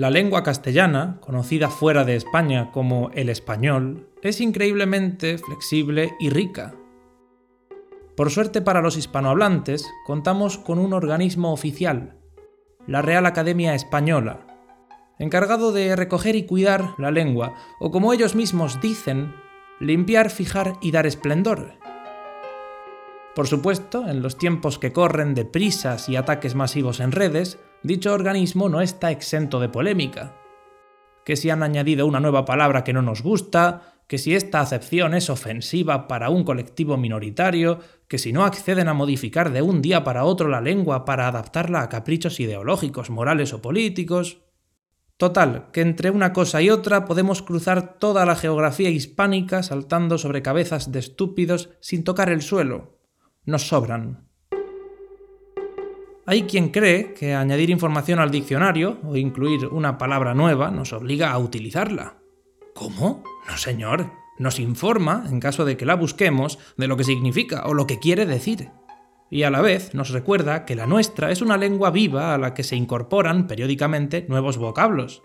La lengua castellana, conocida fuera de España como el español, es increíblemente flexible y rica. Por suerte para los hispanohablantes, contamos con un organismo oficial, la Real Academia Española, encargado de recoger y cuidar la lengua, o como ellos mismos dicen, limpiar, fijar y dar esplendor. Por supuesto, en los tiempos que corren de prisas y ataques masivos en redes, dicho organismo no está exento de polémica. Que si han añadido una nueva palabra que no nos gusta, que si esta acepción es ofensiva para un colectivo minoritario, que si no acceden a modificar de un día para otro la lengua para adaptarla a caprichos ideológicos, morales o políticos. Total, que entre una cosa y otra podemos cruzar toda la geografía hispánica saltando sobre cabezas de estúpidos sin tocar el suelo. Nos sobran. Hay quien cree que añadir información al diccionario o incluir una palabra nueva nos obliga a utilizarla. ¿Cómo? No, señor. Nos informa, en caso de que la busquemos, de lo que significa o lo que quiere decir. Y a la vez nos recuerda que la nuestra es una lengua viva a la que se incorporan periódicamente nuevos vocablos.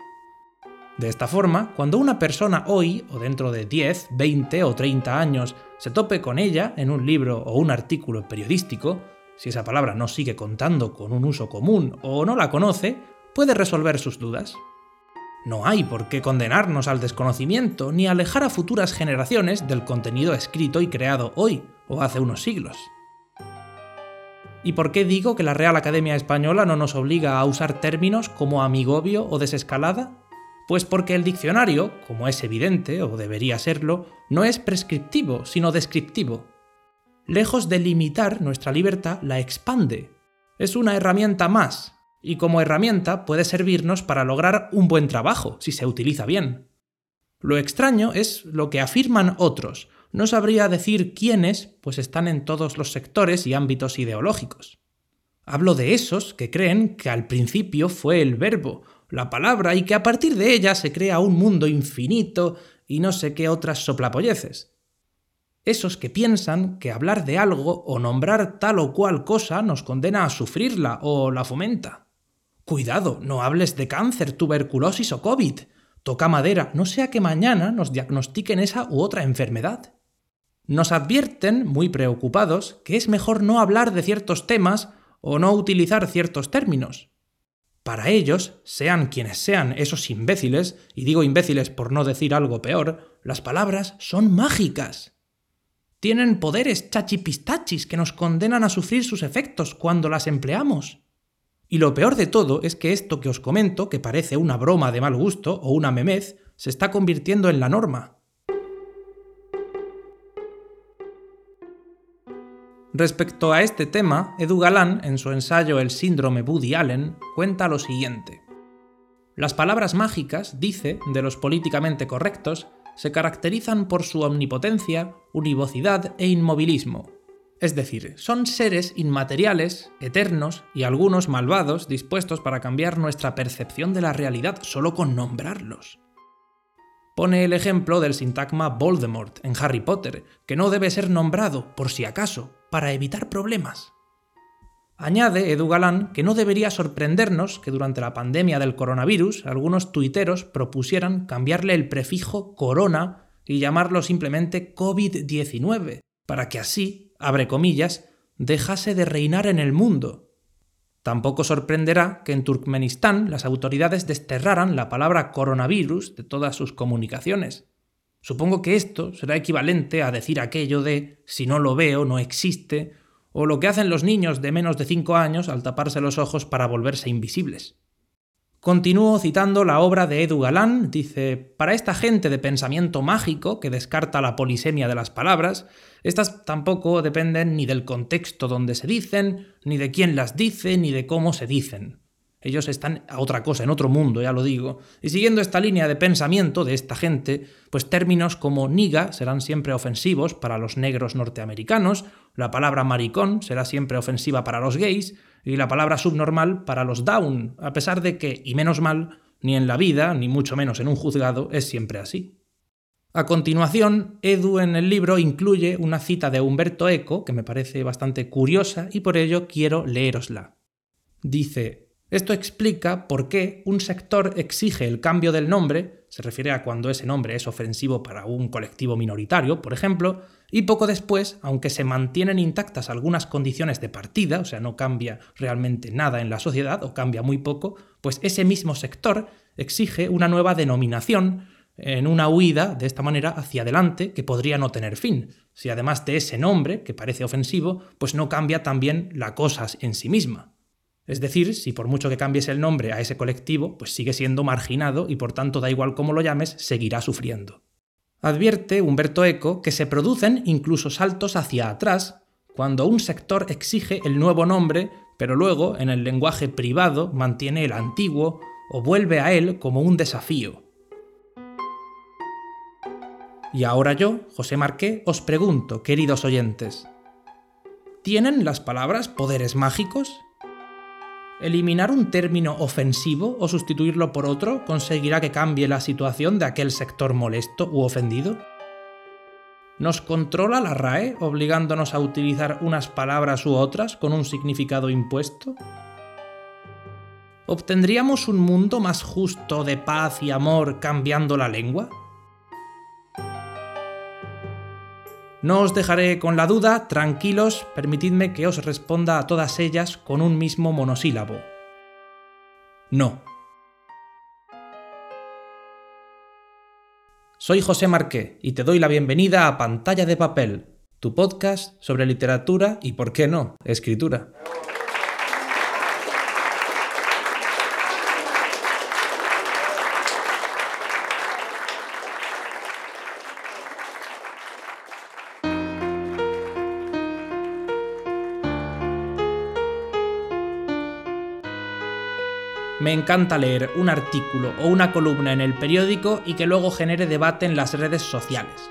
De esta forma, cuando una persona hoy, o dentro de 10, 20 o 30 años, se tope con ella en un libro o un artículo periodístico, si esa palabra no sigue contando con un uso común o no la conoce, puede resolver sus dudas. No hay por qué condenarnos al desconocimiento ni alejar a futuras generaciones del contenido escrito y creado hoy o hace unos siglos. ¿Y por qué digo que la Real Academia Española no nos obliga a usar términos como amigobio o desescalada? Pues porque el diccionario, como es evidente, o debería serlo, no es prescriptivo, sino descriptivo lejos de limitar nuestra libertad, la expande. Es una herramienta más, y como herramienta puede servirnos para lograr un buen trabajo, si se utiliza bien. Lo extraño es lo que afirman otros. No sabría decir quiénes, pues están en todos los sectores y ámbitos ideológicos. Hablo de esos que creen que al principio fue el verbo, la palabra, y que a partir de ella se crea un mundo infinito y no sé qué otras soplapolleces esos que piensan que hablar de algo o nombrar tal o cual cosa nos condena a sufrirla o la fomenta. Cuidado, no hables de cáncer, tuberculosis o COVID. Toca madera, no sea que mañana nos diagnostiquen esa u otra enfermedad. Nos advierten, muy preocupados, que es mejor no hablar de ciertos temas o no utilizar ciertos términos. Para ellos, sean quienes sean esos imbéciles, y digo imbéciles por no decir algo peor, las palabras son mágicas tienen poderes chachipistachis que nos condenan a sufrir sus efectos cuando las empleamos. Y lo peor de todo es que esto que os comento, que parece una broma de mal gusto o una memez, se está convirtiendo en la norma. Respecto a este tema, Edu Galán, en su ensayo El síndrome Woody Allen, cuenta lo siguiente. Las palabras mágicas, dice, de los políticamente correctos, se caracterizan por su omnipotencia, univocidad e inmovilismo. Es decir, son seres inmateriales, eternos y algunos malvados dispuestos para cambiar nuestra percepción de la realidad solo con nombrarlos. Pone el ejemplo del sintagma Voldemort en Harry Potter, que no debe ser nombrado, por si acaso, para evitar problemas. Añade Edu Galán que no debería sorprendernos que durante la pandemia del coronavirus algunos tuiteros propusieran cambiarle el prefijo corona y llamarlo simplemente COVID-19, para que así, abre comillas, dejase de reinar en el mundo. Tampoco sorprenderá que en Turkmenistán las autoridades desterraran la palabra coronavirus de todas sus comunicaciones. Supongo que esto será equivalente a decir aquello de si no lo veo, no existe, o lo que hacen los niños de menos de 5 años al taparse los ojos para volverse invisibles. Continúo citando la obra de Edu Galán, dice, para esta gente de pensamiento mágico que descarta la polisemia de las palabras, estas tampoco dependen ni del contexto donde se dicen, ni de quién las dice, ni de cómo se dicen. Ellos están a otra cosa, en otro mundo, ya lo digo. Y siguiendo esta línea de pensamiento de esta gente, pues términos como niga serán siempre ofensivos para los negros norteamericanos, la palabra maricón será siempre ofensiva para los gays y la palabra subnormal para los down, a pesar de que, y menos mal, ni en la vida, ni mucho menos en un juzgado, es siempre así. A continuación, Edu en el libro incluye una cita de Humberto Eco que me parece bastante curiosa y por ello quiero leerosla. Dice, Esto explica por qué un sector exige el cambio del nombre, se refiere a cuando ese nombre es ofensivo para un colectivo minoritario, por ejemplo, y poco después, aunque se mantienen intactas algunas condiciones de partida, o sea, no cambia realmente nada en la sociedad o cambia muy poco, pues ese mismo sector exige una nueva denominación en una huida de esta manera hacia adelante que podría no tener fin, si además de ese nombre, que parece ofensivo, pues no cambia también la cosa en sí misma. Es decir, si por mucho que cambies el nombre a ese colectivo, pues sigue siendo marginado y por tanto da igual cómo lo llames, seguirá sufriendo. Advierte Humberto Eco que se producen incluso saltos hacia atrás cuando un sector exige el nuevo nombre, pero luego, en el lenguaje privado, mantiene el antiguo o vuelve a él como un desafío. Y ahora yo, José Marqué, os pregunto, queridos oyentes, ¿tienen las palabras poderes mágicos? Eliminar un término ofensivo o sustituirlo por otro conseguirá que cambie la situación de aquel sector molesto u ofendido. ¿Nos controla la RAE obligándonos a utilizar unas palabras u otras con un significado impuesto? ¿Obtendríamos un mundo más justo de paz y amor cambiando la lengua? No os dejaré con la duda, tranquilos, permitidme que os responda a todas ellas con un mismo monosílabo. No. Soy José Marqué y te doy la bienvenida a Pantalla de Papel, tu podcast sobre literatura y, por qué no, escritura. Me encanta leer un artículo o una columna en el periódico y que luego genere debate en las redes sociales.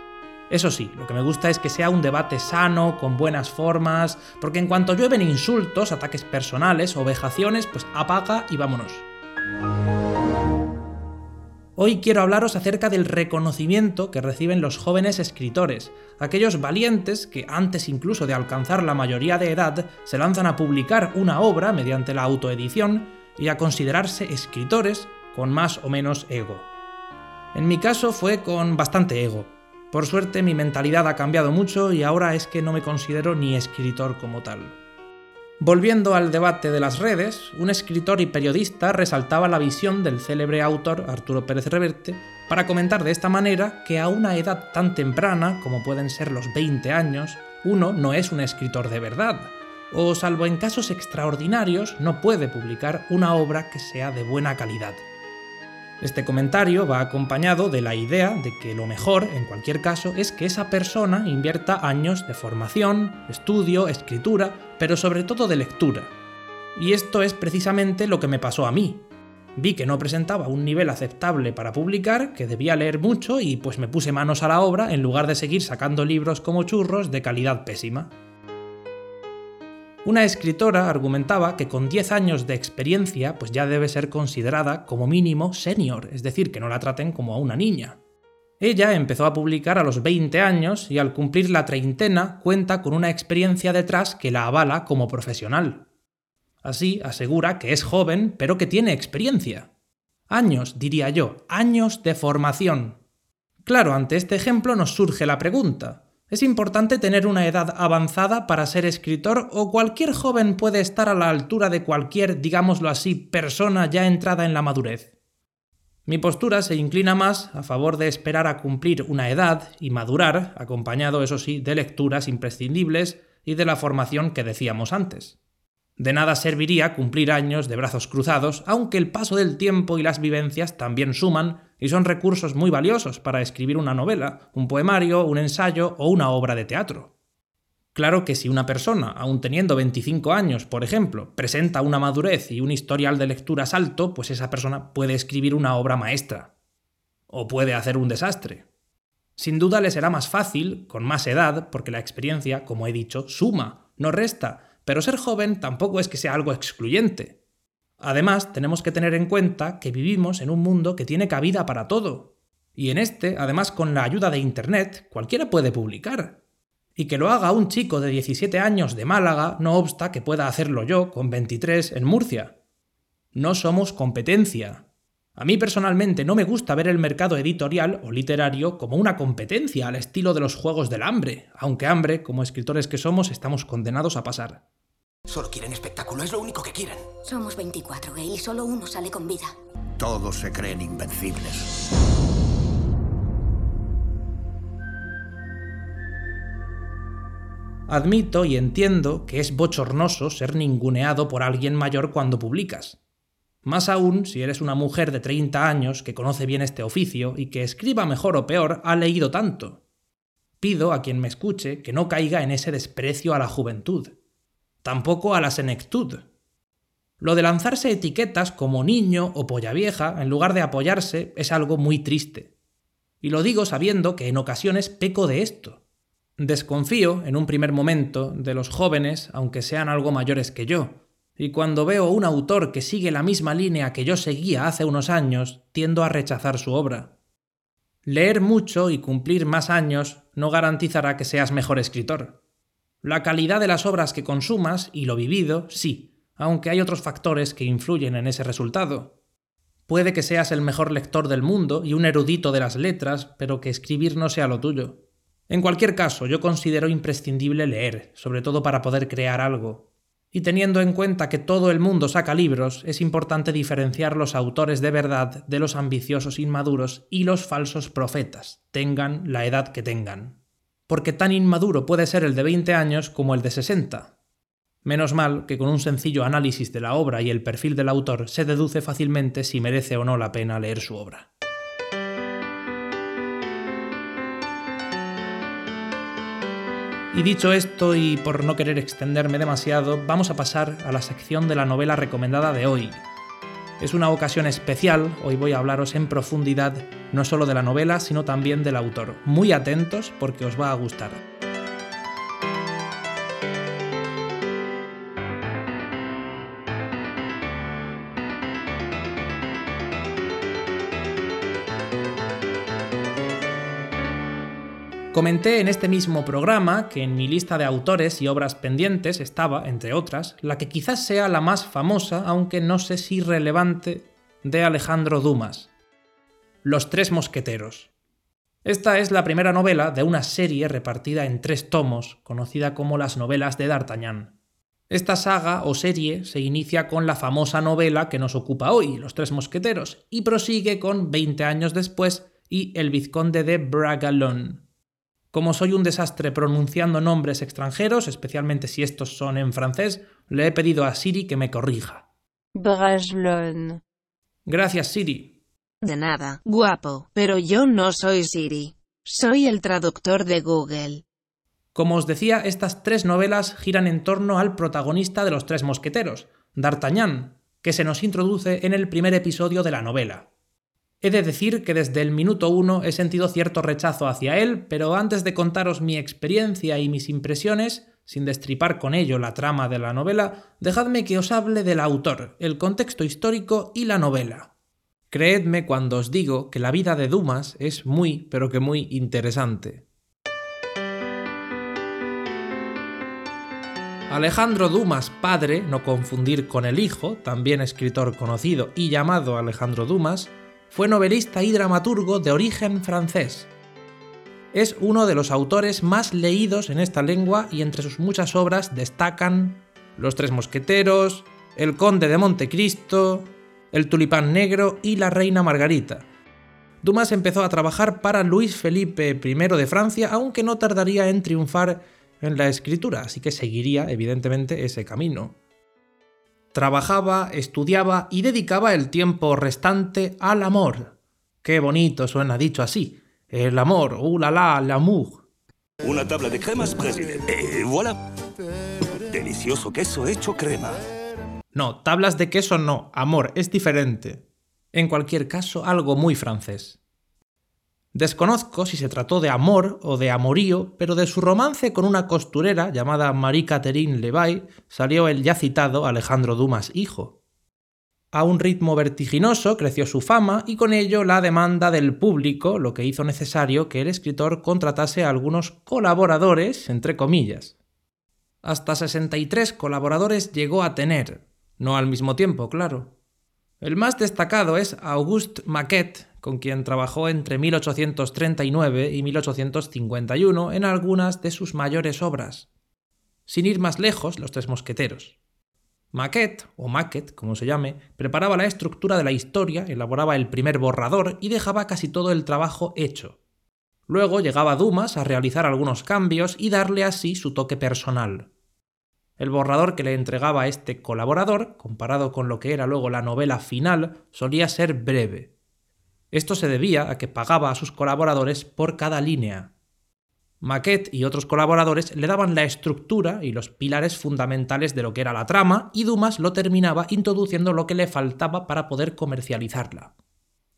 Eso sí, lo que me gusta es que sea un debate sano, con buenas formas, porque en cuanto llueven insultos, ataques personales o vejaciones, pues apaga y vámonos. Hoy quiero hablaros acerca del reconocimiento que reciben los jóvenes escritores, aquellos valientes que antes incluso de alcanzar la mayoría de edad se lanzan a publicar una obra mediante la autoedición y a considerarse escritores con más o menos ego. En mi caso fue con bastante ego. Por suerte mi mentalidad ha cambiado mucho y ahora es que no me considero ni escritor como tal. Volviendo al debate de las redes, un escritor y periodista resaltaba la visión del célebre autor Arturo Pérez Reverte para comentar de esta manera que a una edad tan temprana como pueden ser los 20 años, uno no es un escritor de verdad, o salvo en casos extraordinarios no puede publicar una obra que sea de buena calidad. Este comentario va acompañado de la idea de que lo mejor, en cualquier caso, es que esa persona invierta años de formación, estudio, escritura, pero sobre todo de lectura. Y esto es precisamente lo que me pasó a mí. Vi que no presentaba un nivel aceptable para publicar, que debía leer mucho y pues me puse manos a la obra en lugar de seguir sacando libros como churros de calidad pésima. Una escritora argumentaba que con 10 años de experiencia pues ya debe ser considerada como mínimo senior, es decir, que no la traten como a una niña. Ella empezó a publicar a los 20 años y al cumplir la treintena cuenta con una experiencia detrás que la avala como profesional. Así asegura que es joven pero que tiene experiencia. Años, diría yo, años de formación. Claro, ante este ejemplo nos surge la pregunta, ¿Es importante tener una edad avanzada para ser escritor o cualquier joven puede estar a la altura de cualquier, digámoslo así, persona ya entrada en la madurez? Mi postura se inclina más a favor de esperar a cumplir una edad y madurar, acompañado, eso sí, de lecturas imprescindibles y de la formación que decíamos antes. De nada serviría cumplir años de brazos cruzados, aunque el paso del tiempo y las vivencias también suman y son recursos muy valiosos para escribir una novela, un poemario, un ensayo o una obra de teatro. Claro que si una persona, aun teniendo 25 años, por ejemplo, presenta una madurez y un historial de lecturas alto, pues esa persona puede escribir una obra maestra. O puede hacer un desastre. Sin duda le será más fácil, con más edad, porque la experiencia, como he dicho, suma, no resta, pero ser joven tampoco es que sea algo excluyente. Además, tenemos que tener en cuenta que vivimos en un mundo que tiene cabida para todo. Y en este, además con la ayuda de Internet, cualquiera puede publicar. Y que lo haga un chico de 17 años de Málaga no obsta que pueda hacerlo yo con 23 en Murcia. No somos competencia. A mí personalmente no me gusta ver el mercado editorial o literario como una competencia al estilo de los Juegos del Hambre, aunque hambre, como escritores que somos, estamos condenados a pasar. Solo quieren espectáculo, es lo único que quieren. Somos 24, Gale, y solo uno sale con vida. Todos se creen invencibles. Admito y entiendo que es bochornoso ser ninguneado por alguien mayor cuando publicas. Más aún si eres una mujer de 30 años que conoce bien este oficio y que escriba mejor o peor ha leído tanto. Pido a quien me escuche que no caiga en ese desprecio a la juventud, tampoco a la senectud. Lo de lanzarse etiquetas como niño o polla vieja en lugar de apoyarse es algo muy triste. Y lo digo sabiendo que en ocasiones peco de esto. Desconfío, en un primer momento, de los jóvenes, aunque sean algo mayores que yo, y cuando veo un autor que sigue la misma línea que yo seguía hace unos años, tiendo a rechazar su obra. Leer mucho y cumplir más años no garantizará que seas mejor escritor. La calidad de las obras que consumas y lo vivido, sí, aunque hay otros factores que influyen en ese resultado. Puede que seas el mejor lector del mundo y un erudito de las letras, pero que escribir no sea lo tuyo. En cualquier caso, yo considero imprescindible leer, sobre todo para poder crear algo, y teniendo en cuenta que todo el mundo saca libros, es importante diferenciar los autores de verdad de los ambiciosos inmaduros y los falsos profetas, tengan la edad que tengan. Porque tan inmaduro puede ser el de 20 años como el de 60. Menos mal que con un sencillo análisis de la obra y el perfil del autor se deduce fácilmente si merece o no la pena leer su obra. Y dicho esto, y por no querer extenderme demasiado, vamos a pasar a la sección de la novela recomendada de hoy. Es una ocasión especial, hoy voy a hablaros en profundidad no solo de la novela, sino también del autor. Muy atentos porque os va a gustar. Comenté en este mismo programa que en mi lista de autores y obras pendientes estaba, entre otras, la que quizás sea la más famosa, aunque no sé si relevante, de Alejandro Dumas. Los Tres Mosqueteros. Esta es la primera novela de una serie repartida en tres tomos, conocida como las novelas de D'Artagnan. Esta saga o serie se inicia con la famosa novela que nos ocupa hoy, Los Tres Mosqueteros, y prosigue con 20 años después y El Vizconde de Bragalón. Como soy un desastre pronunciando nombres extranjeros, especialmente si estos son en francés, le he pedido a Siri que me corrija. Bragelonne. Gracias, Siri. De nada, guapo, pero yo no soy Siri. Soy el traductor de Google. Como os decía, estas tres novelas giran en torno al protagonista de los tres mosqueteros, D'Artagnan, que se nos introduce en el primer episodio de la novela. He de decir que desde el minuto uno he sentido cierto rechazo hacia él, pero antes de contaros mi experiencia y mis impresiones, sin destripar con ello la trama de la novela, dejadme que os hable del autor, el contexto histórico y la novela. Creedme cuando os digo que la vida de Dumas es muy, pero que muy interesante. Alejandro Dumas padre, no confundir con el hijo, también escritor conocido y llamado Alejandro Dumas, fue novelista y dramaturgo de origen francés. Es uno de los autores más leídos en esta lengua y entre sus muchas obras destacan Los Tres Mosqueteros, El Conde de Montecristo, El Tulipán Negro y La Reina Margarita. Dumas empezó a trabajar para Luis Felipe I de Francia, aunque no tardaría en triunfar en la escritura, así que seguiría evidentemente ese camino. Trabajaba, estudiaba y dedicaba el tiempo restante al amor. Qué bonito suena dicho así. El amor, uh la la, l'amour. Una tabla de cremas, presidente. Eh, voilà. Delicioso queso hecho crema. No, tablas de queso no, amor, es diferente. En cualquier caso, algo muy francés. Desconozco si se trató de amor o de amorío, pero de su romance con una costurera llamada Marie-Catherine Levay salió el ya citado Alejandro Dumas hijo. A un ritmo vertiginoso creció su fama y con ello la demanda del público, lo que hizo necesario que el escritor contratase a algunos colaboradores, entre comillas. Hasta 63 colaboradores llegó a tener, no al mismo tiempo, claro. El más destacado es Auguste Maquet, con quien trabajó entre 1839 y 1851 en algunas de sus mayores obras. Sin ir más lejos, Los Tres Mosqueteros. Maquet, o Maquet, como se llame, preparaba la estructura de la historia, elaboraba el primer borrador y dejaba casi todo el trabajo hecho. Luego llegaba Dumas a realizar algunos cambios y darle así su toque personal. El borrador que le entregaba a este colaborador, comparado con lo que era luego la novela final, solía ser breve. Esto se debía a que pagaba a sus colaboradores por cada línea. Maquet y otros colaboradores le daban la estructura y los pilares fundamentales de lo que era la trama y Dumas lo terminaba introduciendo lo que le faltaba para poder comercializarla.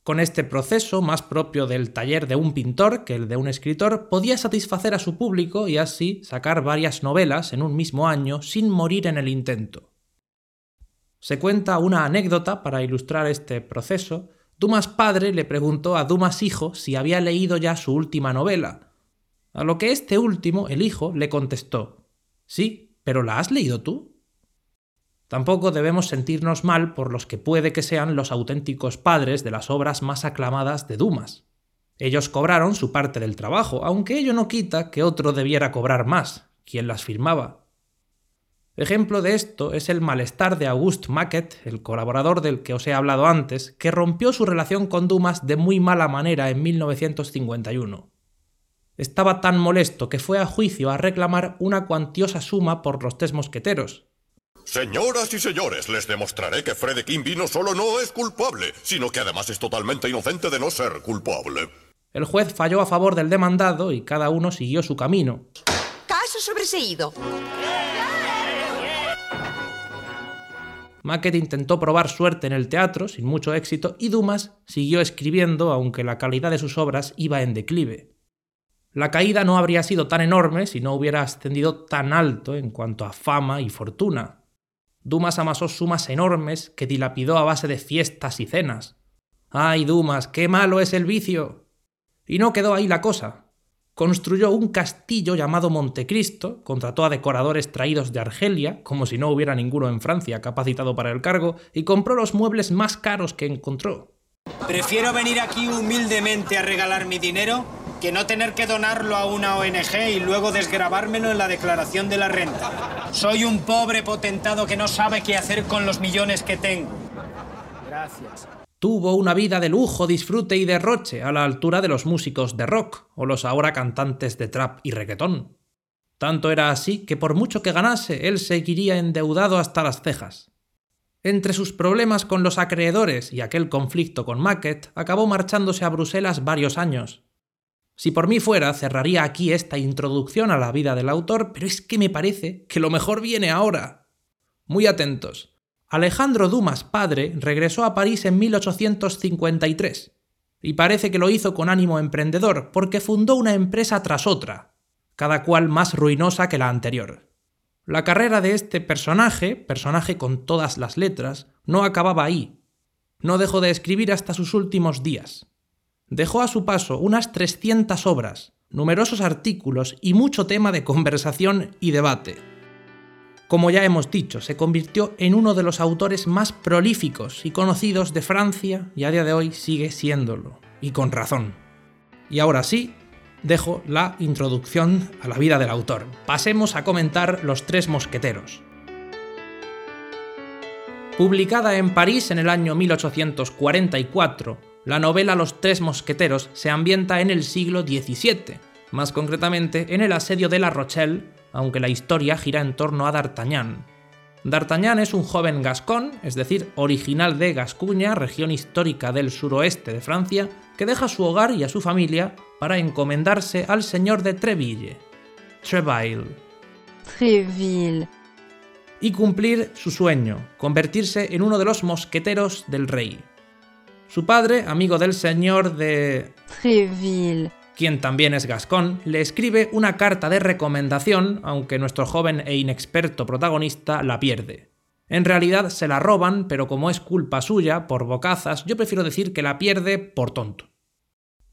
Con este proceso, más propio del taller de un pintor que el de un escritor, podía satisfacer a su público y así sacar varias novelas en un mismo año sin morir en el intento. Se cuenta una anécdota para ilustrar este proceso. Dumas padre le preguntó a Dumas hijo si había leído ya su última novela, a lo que este último, el hijo, le contestó Sí, pero ¿la has leído tú? Tampoco debemos sentirnos mal por los que puede que sean los auténticos padres de las obras más aclamadas de Dumas. Ellos cobraron su parte del trabajo, aunque ello no quita que otro debiera cobrar más, quien las firmaba. Ejemplo de esto es el malestar de Auguste Maquet, el colaborador del que os he hablado antes, que rompió su relación con Dumas de muy mala manera en 1951. Estaba tan molesto que fue a juicio a reclamar una cuantiosa suma por los tres mosqueteros, Señoras y señores, les demostraré que Fred Kimby no solo no es culpable, sino que además es totalmente inocente de no ser culpable. El juez falló a favor del demandado y cada uno siguió su camino. Caso sobreseído. Maquet intentó probar suerte en el teatro, sin mucho éxito, y Dumas siguió escribiendo, aunque la calidad de sus obras iba en declive. La caída no habría sido tan enorme si no hubiera ascendido tan alto en cuanto a fama y fortuna. Dumas amasó sumas enormes que dilapidó a base de fiestas y cenas. ¡Ay, Dumas, qué malo es el vicio! Y no quedó ahí la cosa. Construyó un castillo llamado Montecristo, contrató a decoradores traídos de Argelia, como si no hubiera ninguno en Francia capacitado para el cargo, y compró los muebles más caros que encontró. Prefiero venir aquí humildemente a regalar mi dinero que no tener que donarlo a una ONG y luego desgrabármelo en la declaración de la renta. Soy un pobre potentado que no sabe qué hacer con los millones que tengo. Gracias. Tuvo una vida de lujo, disfrute y derroche a la altura de los músicos de rock o los ahora cantantes de trap y reggaetón. Tanto era así que por mucho que ganase, él seguiría endeudado hasta las cejas. Entre sus problemas con los acreedores y aquel conflicto con Maquet, acabó marchándose a Bruselas varios años, si por mí fuera, cerraría aquí esta introducción a la vida del autor, pero es que me parece que lo mejor viene ahora. Muy atentos. Alejandro Dumas padre regresó a París en 1853, y parece que lo hizo con ánimo emprendedor, porque fundó una empresa tras otra, cada cual más ruinosa que la anterior. La carrera de este personaje, personaje con todas las letras, no acababa ahí. No dejó de escribir hasta sus últimos días. Dejó a su paso unas 300 obras, numerosos artículos y mucho tema de conversación y debate. Como ya hemos dicho, se convirtió en uno de los autores más prolíficos y conocidos de Francia y a día de hoy sigue siéndolo, y con razón. Y ahora sí, dejo la introducción a la vida del autor. Pasemos a comentar Los Tres Mosqueteros. Publicada en París en el año 1844, la novela Los Tres Mosqueteros se ambienta en el siglo XVII, más concretamente en el asedio de La Rochelle, aunque la historia gira en torno a D'Artagnan. D'Artagnan es un joven gascón, es decir, original de Gascuña, región histórica del suroeste de Francia, que deja su hogar y a su familia para encomendarse al señor de Treville, Treville. Treville. Y cumplir su sueño, convertirse en uno de los mosqueteros del rey. Su padre, amigo del señor de Treville, quien también es gascón, le escribe una carta de recomendación, aunque nuestro joven e inexperto protagonista la pierde. En realidad se la roban, pero como es culpa suya, por bocazas, yo prefiero decir que la pierde por tonto.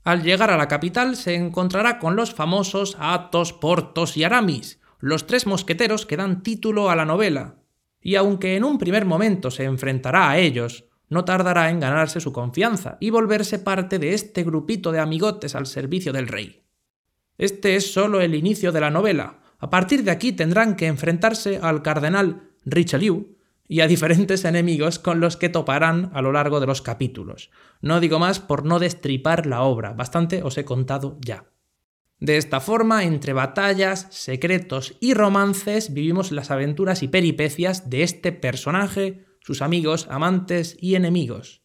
Al llegar a la capital se encontrará con los famosos Athos, Portos y Aramis, los tres mosqueteros que dan título a la novela. Y aunque en un primer momento se enfrentará a ellos, no tardará en ganarse su confianza y volverse parte de este grupito de amigotes al servicio del rey. Este es solo el inicio de la novela. A partir de aquí tendrán que enfrentarse al cardenal Richelieu y a diferentes enemigos con los que toparán a lo largo de los capítulos. No digo más por no destripar la obra, bastante os he contado ya. De esta forma, entre batallas, secretos y romances, vivimos las aventuras y peripecias de este personaje, sus amigos, amantes y enemigos.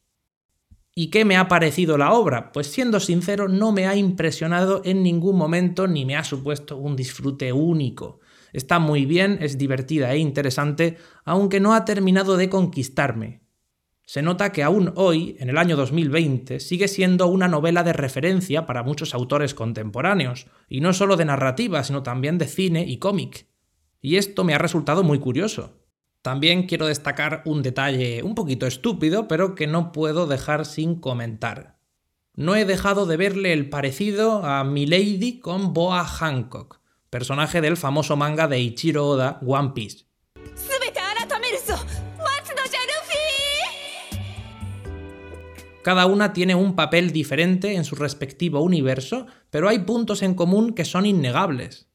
¿Y qué me ha parecido la obra? Pues siendo sincero, no me ha impresionado en ningún momento ni me ha supuesto un disfrute único. Está muy bien, es divertida e interesante, aunque no ha terminado de conquistarme. Se nota que aún hoy, en el año 2020, sigue siendo una novela de referencia para muchos autores contemporáneos, y no solo de narrativa, sino también de cine y cómic. Y esto me ha resultado muy curioso. También quiero destacar un detalle un poquito estúpido, pero que no puedo dejar sin comentar. No he dejado de verle el parecido a Milady con Boa Hancock, personaje del famoso manga de Ichiro Oda One Piece. Cada una tiene un papel diferente en su respectivo universo, pero hay puntos en común que son innegables.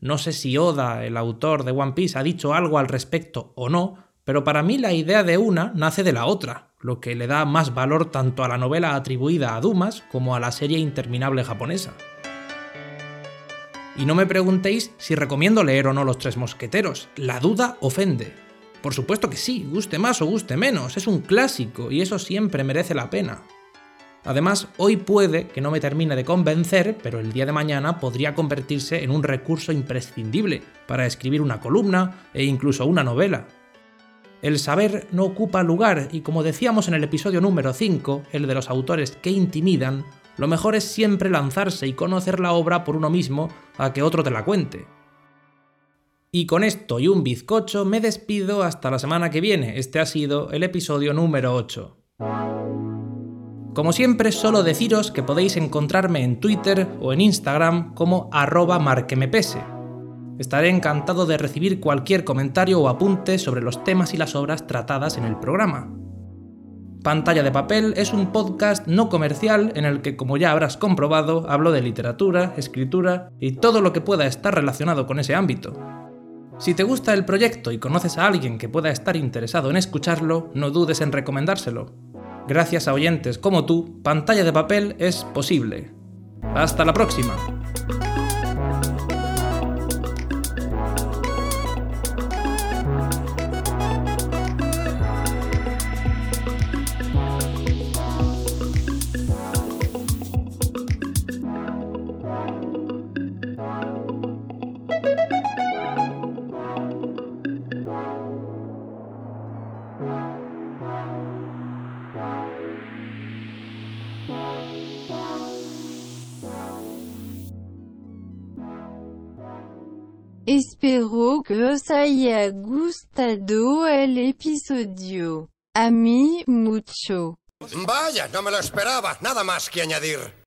No sé si Oda, el autor de One Piece, ha dicho algo al respecto o no, pero para mí la idea de una nace de la otra, lo que le da más valor tanto a la novela atribuida a Dumas como a la serie interminable japonesa. Y no me preguntéis si recomiendo leer o no Los Tres Mosqueteros, la duda ofende. Por supuesto que sí, guste más o guste menos, es un clásico y eso siempre merece la pena. Además, hoy puede que no me termine de convencer, pero el día de mañana podría convertirse en un recurso imprescindible para escribir una columna e incluso una novela. El saber no ocupa lugar y como decíamos en el episodio número 5, el de los autores que intimidan, lo mejor es siempre lanzarse y conocer la obra por uno mismo a que otro te la cuente. Y con esto y un bizcocho me despido hasta la semana que viene. Este ha sido el episodio número 8. Como siempre, solo deciros que podéis encontrarme en Twitter o en Instagram como arroba marquemepese. Estaré encantado de recibir cualquier comentario o apunte sobre los temas y las obras tratadas en el programa. Pantalla de Papel es un podcast no comercial en el que, como ya habrás comprobado, hablo de literatura, escritura y todo lo que pueda estar relacionado con ese ámbito. Si te gusta el proyecto y conoces a alguien que pueda estar interesado en escucharlo, no dudes en recomendárselo. Gracias a oyentes como tú, Pantalla de Papel es posible. Hasta la próxima. Que haya gustado el episodio. A mí mucho. Vaya, no me lo esperaba. Nada más que añadir.